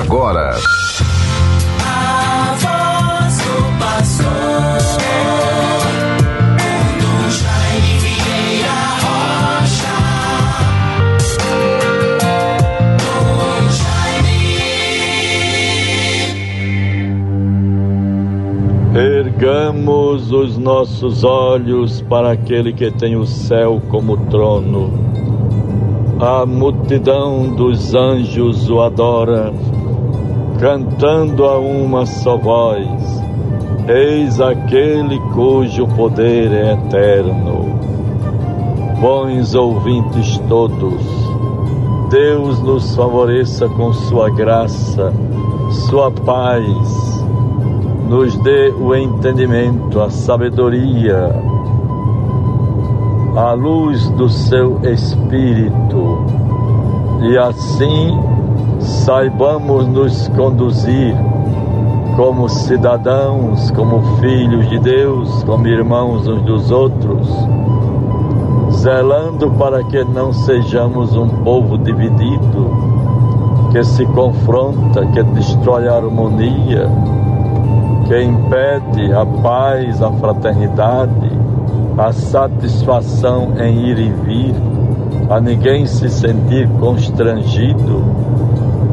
agora. A voz do pastor. Ergamos os nossos olhos para aquele que tem o céu como trono. A multidão dos anjos o adora, cantando a uma só voz: Eis aquele cujo poder é eterno. Bons ouvintes todos, Deus nos favoreça com sua graça, sua paz, nos dê o entendimento, a sabedoria, a luz do seu Espírito, e assim saibamos nos conduzir como cidadãos, como filhos de Deus, como irmãos uns dos outros, zelando para que não sejamos um povo dividido, que se confronta, que destrói a harmonia, que impede a paz, a fraternidade, a satisfação em ir e vir, a ninguém se sentir constrangido,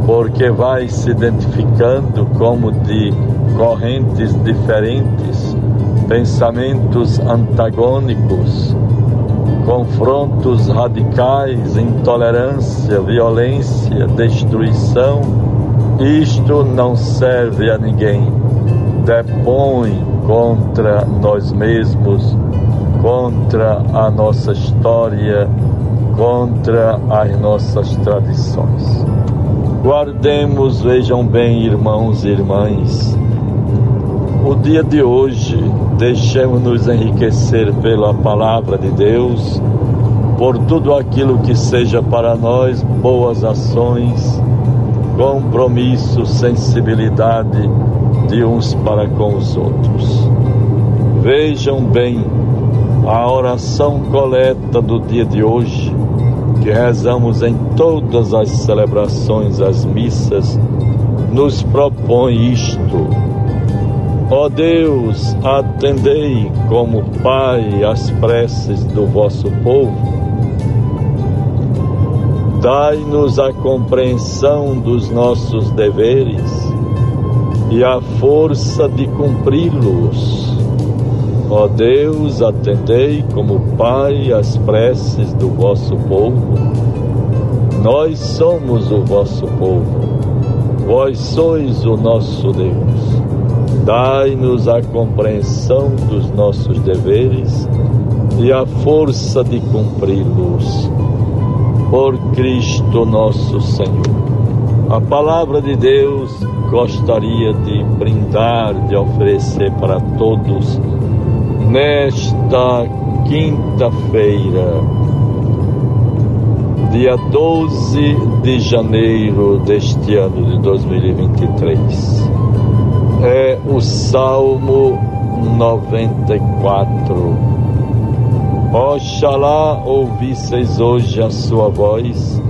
porque vai se identificando como de correntes diferentes, pensamentos antagônicos, confrontos radicais, intolerância, violência, destruição. Isto não serve a ninguém. Depõe contra nós mesmos contra a nossa história, contra as nossas tradições. Guardemos, vejam bem, irmãos e irmãs, o dia de hoje, deixemos-nos enriquecer pela palavra de Deus, por tudo aquilo que seja para nós boas ações, compromisso, sensibilidade de uns para com os outros. Vejam bem a oração coleta do dia de hoje, que rezamos em todas as celebrações, as missas, nos propõe isto. Ó Deus, atendei como Pai as preces do vosso povo. Dai-nos a compreensão dos nossos deveres e a força de cumpri-los Ó Deus, atendei como Pai as preces do vosso povo. Nós somos o vosso povo, vós sois o nosso Deus. Dai-nos a compreensão dos nossos deveres e a força de cumpri-los. Por Cristo nosso Senhor. A palavra de Deus gostaria de brindar, de oferecer para todos nesta quinta-feira, dia 12 de janeiro deste ano de 2023. É o Salmo 94. Oxalá ouvisseis hoje a sua voz,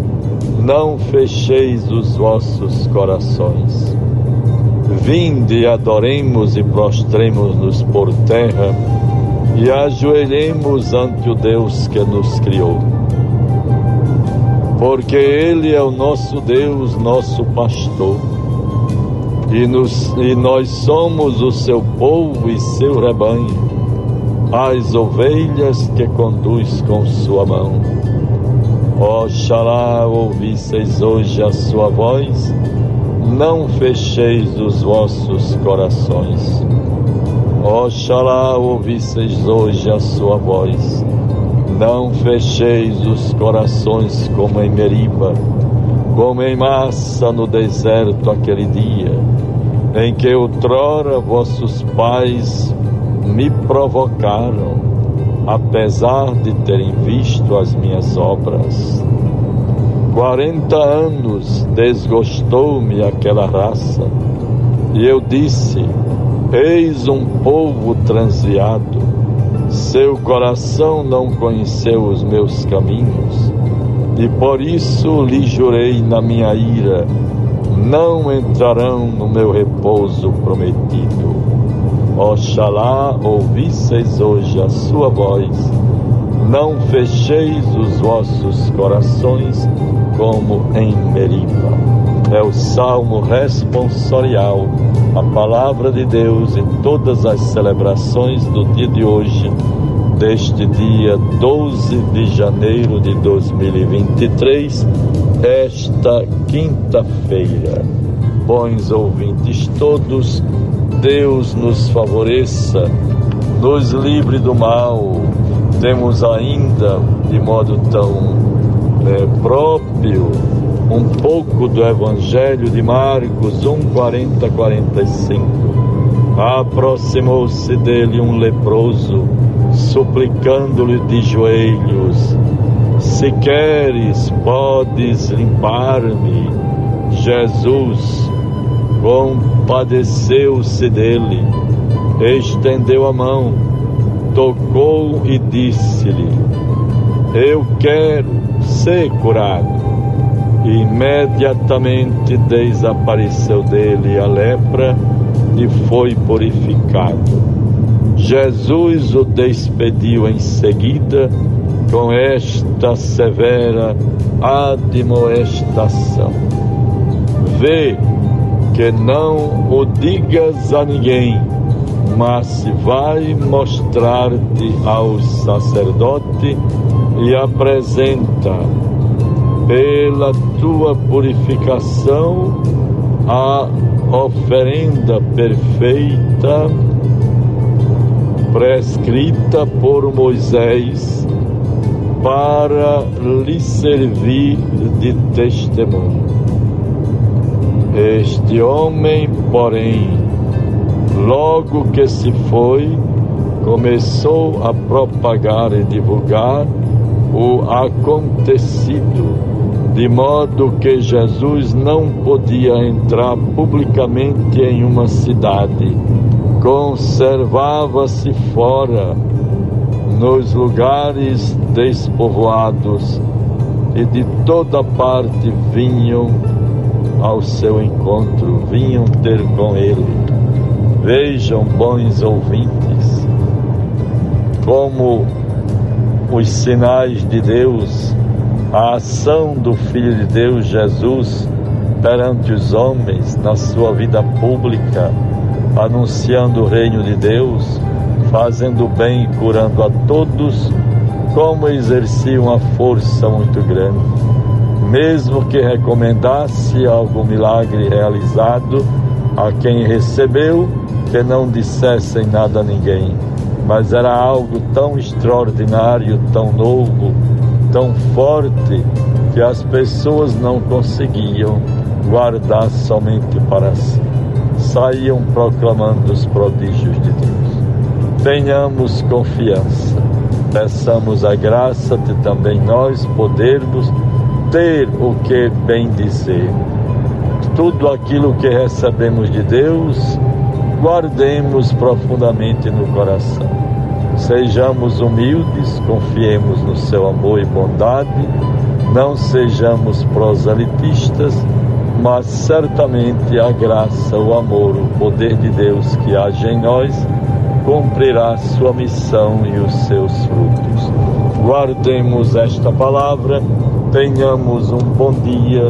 não fecheis os vossos corações. Vinde, adoremos e prostremos-nos por terra e ajoelhemos ante o Deus que nos criou. Porque Ele é o nosso Deus, nosso pastor, e, nos, e nós somos o seu povo e seu rebanho, as ovelhas que conduz com sua mão. Oxalá ouvisseis hoje a sua voz, não fecheis os vossos corações. Oxalá ouvisseis hoje a sua voz. Não fecheis os corações como em Meriba, como em massa no deserto aquele dia, em que outrora vossos pais me provocaram, apesar de terem visto as minhas obras. Quarenta anos desgostou-me aquela raça, e eu disse: Eis um povo transviado, seu coração não conheceu os meus caminhos, e por isso lhe jurei na minha ira: não entrarão no meu repouso prometido. Oxalá ouvisseis hoje a sua voz, não fecheis os vossos corações como em Meriba. É o salmo responsorial, a palavra de Deus em todas as celebrações do dia de hoje, deste dia 12 de janeiro de 2023, esta quinta-feira. Bons ouvintes todos, Deus nos favoreça, nos livre do mal. Temos ainda, de modo tão é, próprio, um pouco do Evangelho de Marcos 1, 40, 45. Aproximou-se dele um leproso, suplicando-lhe de joelhos: Se queres, podes limpar-me. Jesus compadeceu-se dele, estendeu a mão, tocou e disse-lhe: Eu quero ser curado. Imediatamente desapareceu dele a lepra e foi purificado. Jesus o despediu em seguida com esta severa admoestação: Vê que não o digas a ninguém, mas vai mostrar-te ao sacerdote e apresenta pela tua purificação a oferenda perfeita prescrita por Moisés para lhe servir de testemunho. Este homem, porém, logo que se foi, começou a propagar e divulgar o acontecido, de modo que Jesus não podia entrar publicamente em uma cidade, conservava-se fora nos lugares despovoados e de toda parte vinham ao seu encontro, vinham ter com ele. Vejam, bons ouvintes, como os sinais de Deus, a ação do Filho de Deus Jesus perante os homens na sua vida pública, anunciando o reino de Deus, fazendo bem e curando a todos, como exercia uma força muito grande. Mesmo que recomendasse algum milagre realizado a quem recebeu, que não dissessem nada a ninguém mas era algo tão extraordinário, tão novo, tão forte, que as pessoas não conseguiam guardar somente para si. Saíam proclamando os prodígios de Deus. Tenhamos confiança, peçamos a graça de também nós podermos ter o que bem dizer. Tudo aquilo que recebemos de Deus, guardemos profundamente no coração. Sejamos humildes, confiemos no seu amor e bondade, não sejamos proselitistas, mas certamente a graça, o amor, o poder de Deus que age em nós cumprirá sua missão e os seus frutos. Guardemos esta palavra, tenhamos um bom dia